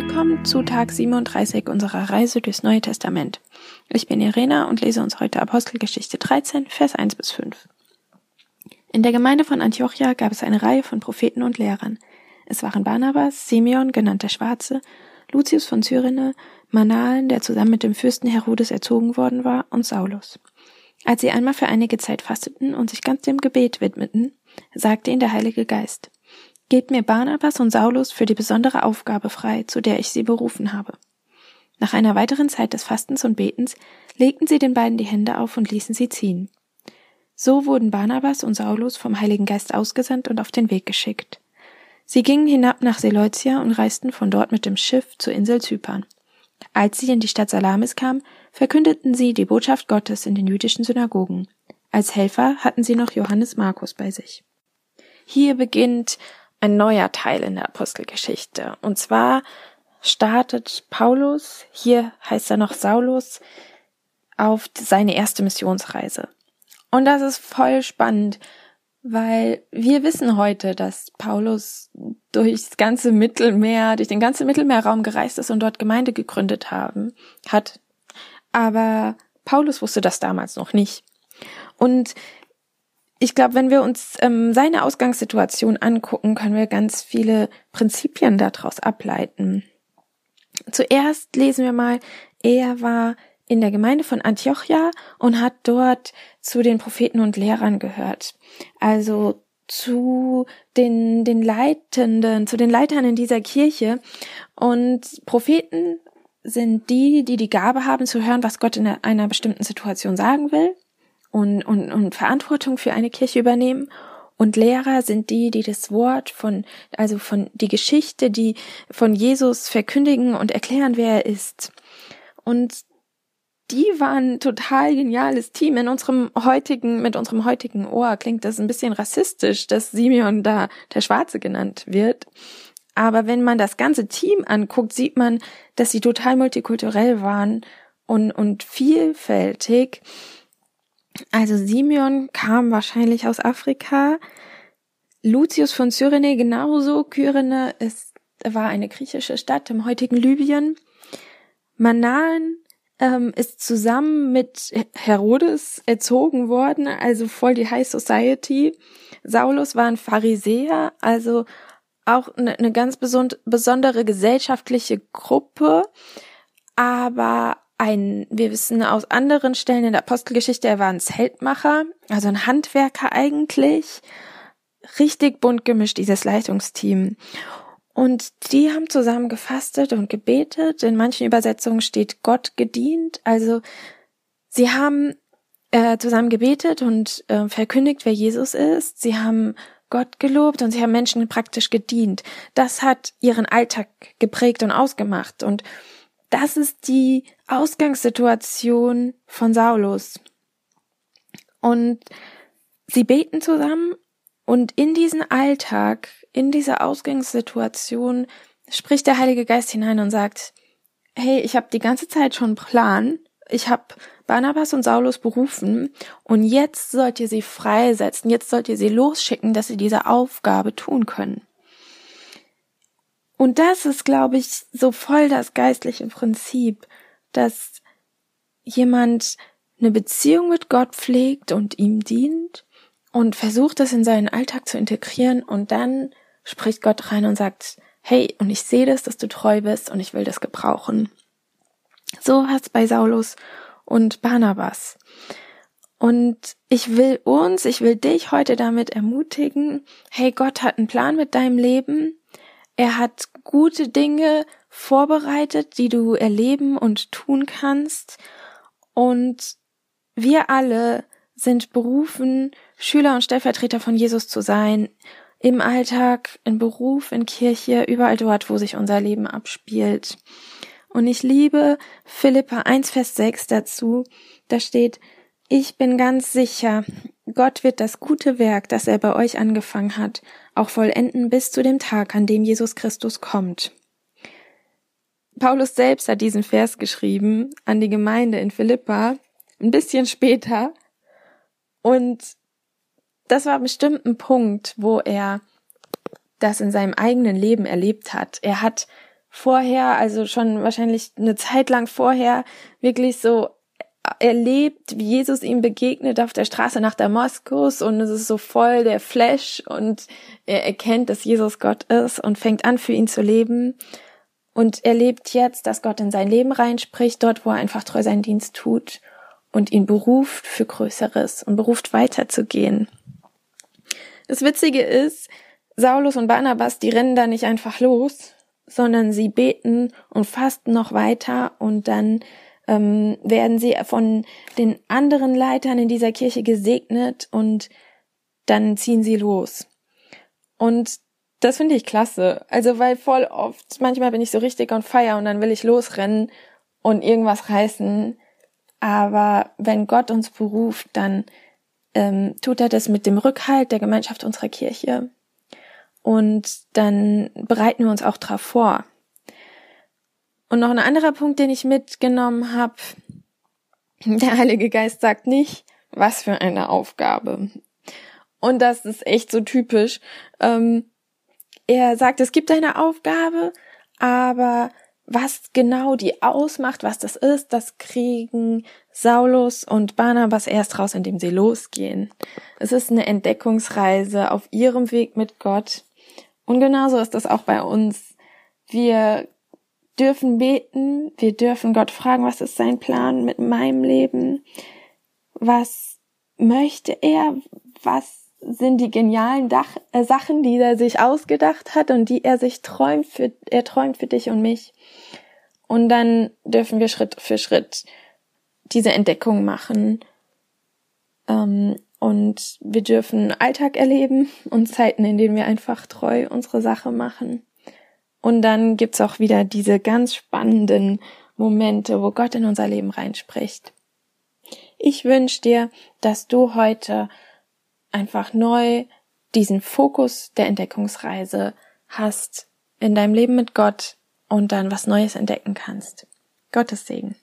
Willkommen zu Tag 37 unserer Reise durchs Neue Testament. Ich bin Irena und lese uns heute Apostelgeschichte 13, Vers 1 bis 5. In der Gemeinde von Antiochia gab es eine Reihe von Propheten und Lehrern. Es waren Barnabas, Simeon, genannt der Schwarze, Lucius von Cyrene, Manaen, der zusammen mit dem Fürsten Herodes erzogen worden war, und Saulus. Als sie einmal für einige Zeit fasteten und sich ganz dem Gebet widmeten, sagte ihnen der Heilige Geist, Gebt mir Barnabas und Saulus für die besondere Aufgabe frei, zu der ich sie berufen habe. Nach einer weiteren Zeit des Fastens und Betens legten sie den beiden die Hände auf und ließen sie ziehen. So wurden Barnabas und Saulus vom Heiligen Geist ausgesandt und auf den Weg geschickt. Sie gingen hinab nach Seleucia und reisten von dort mit dem Schiff zur Insel Zypern. Als sie in die Stadt Salamis kamen, verkündeten sie die Botschaft Gottes in den jüdischen Synagogen. Als Helfer hatten sie noch Johannes Markus bei sich. Hier beginnt ein neuer Teil in der Apostelgeschichte. Und zwar startet Paulus, hier heißt er noch Saulus, auf seine erste Missionsreise. Und das ist voll spannend, weil wir wissen heute, dass Paulus durchs ganze Mittelmeer, durch den ganzen Mittelmeerraum gereist ist und dort Gemeinde gegründet haben, hat. Aber Paulus wusste das damals noch nicht. Und ich glaube, wenn wir uns ähm, seine Ausgangssituation angucken, können wir ganz viele Prinzipien daraus ableiten. Zuerst lesen wir mal, er war in der Gemeinde von Antiochia und hat dort zu den Propheten und Lehrern gehört. Also zu den, den Leitenden, zu den Leitern in dieser Kirche. Und Propheten sind die, die die Gabe haben zu hören, was Gott in einer bestimmten Situation sagen will und, und, und Verantwortung für eine Kirche übernehmen. Und Lehrer sind die, die das Wort von, also von die Geschichte, die von Jesus verkündigen und erklären, wer er ist. Und die waren total geniales Team. In unserem heutigen, mit unserem heutigen Ohr klingt das ein bisschen rassistisch, dass Simeon da der Schwarze genannt wird. Aber wenn man das ganze Team anguckt, sieht man, dass sie total multikulturell waren und, und vielfältig also Simeon kam wahrscheinlich aus Afrika. Lucius von Cyrene genauso. Kyrene ist, war eine griechische Stadt im heutigen Libyen. Manaen ähm, ist zusammen mit Herodes erzogen worden, also voll die High Society. Saulus war ein Pharisäer, also auch eine, eine ganz besondere gesellschaftliche Gruppe, aber ein, wir wissen aus anderen Stellen in der Apostelgeschichte, er war ein Zeltmacher, also ein Handwerker eigentlich. Richtig bunt gemischt, dieses Leitungsteam. Und die haben zusammen gefastet und gebetet. In manchen Übersetzungen steht Gott gedient. Also sie haben äh, zusammen gebetet und äh, verkündigt, wer Jesus ist. Sie haben Gott gelobt und sie haben Menschen praktisch gedient. Das hat ihren Alltag geprägt und ausgemacht. Und das ist die Ausgangssituation von Saulus. Und sie beten zusammen und in diesen Alltag, in diese Ausgangssituation spricht der Heilige Geist hinein und sagt, hey, ich habe die ganze Zeit schon einen Plan, ich habe Barnabas und Saulus berufen und jetzt sollt ihr sie freisetzen, jetzt sollt ihr sie losschicken, dass sie diese Aufgabe tun können. Und das ist, glaube ich, so voll das geistliche Prinzip, dass jemand eine Beziehung mit Gott pflegt und ihm dient und versucht das in seinen Alltag zu integrieren und dann spricht Gott rein und sagt, hey, und ich sehe das, dass du treu bist und ich will das gebrauchen. So hat's bei Saulus und Barnabas. Und ich will uns, ich will dich heute damit ermutigen, hey, Gott hat einen Plan mit deinem Leben er hat gute Dinge vorbereitet, die du erleben und tun kannst. Und wir alle sind berufen, Schüler und Stellvertreter von Jesus zu sein, im Alltag, in Beruf, in Kirche, überall dort, wo sich unser Leben abspielt. Und ich liebe Philippa 1, Vers 6 dazu. Da steht, ich bin ganz sicher, Gott wird das gute Werk, das er bei euch angefangen hat, auch vollenden bis zu dem Tag, an dem Jesus Christus kommt. Paulus selbst hat diesen Vers geschrieben an die Gemeinde in Philippa, ein bisschen später. Und das war bestimmt ein Punkt, wo er das in seinem eigenen Leben erlebt hat. Er hat vorher, also schon wahrscheinlich eine Zeit lang vorher, wirklich so erlebt, wie Jesus ihm begegnet auf der Straße nach Damaskus und es ist so voll der Flash und er erkennt, dass Jesus Gott ist und fängt an, für ihn zu leben. Und er lebt jetzt, dass Gott in sein Leben reinspricht, dort, wo er einfach treu seinen Dienst tut und ihn beruft für Größeres und beruft weiterzugehen. Das Witzige ist, Saulus und Barnabas, die rennen da nicht einfach los, sondern sie beten und fasten noch weiter und dann ähm, werden sie von den anderen Leitern in dieser Kirche gesegnet und dann ziehen sie los. Und das finde ich klasse. Also, weil voll oft, manchmal bin ich so richtig on fire und dann will ich losrennen und irgendwas reißen. Aber wenn Gott uns beruft, dann ähm, tut er das mit dem Rückhalt der Gemeinschaft unserer Kirche. Und dann bereiten wir uns auch darauf vor. Und noch ein anderer Punkt, den ich mitgenommen habe. Der Heilige Geist sagt nicht, was für eine Aufgabe. Und das ist echt so typisch. Ähm, er sagt, es gibt eine Aufgabe, aber was genau die ausmacht, was das ist, das kriegen Saulus und Barnabas erst raus, indem sie losgehen. Es ist eine Entdeckungsreise auf ihrem Weg mit Gott. Und genauso ist das auch bei uns. Wir dürfen beten, wir dürfen Gott fragen, was ist sein Plan mit meinem Leben? Was möchte er? Was sind die genialen Dach, äh, Sachen, die er sich ausgedacht hat und die er sich träumt für, er träumt für dich und mich. Und dann dürfen wir Schritt für Schritt diese Entdeckung machen. Ähm, und wir dürfen Alltag erleben und Zeiten, in denen wir einfach treu unsere Sache machen. Und dann gibt's auch wieder diese ganz spannenden Momente, wo Gott in unser Leben reinspricht. Ich wünsche dir, dass du heute einfach neu diesen Fokus der Entdeckungsreise hast in deinem Leben mit Gott und dann was Neues entdecken kannst. Gottes Segen.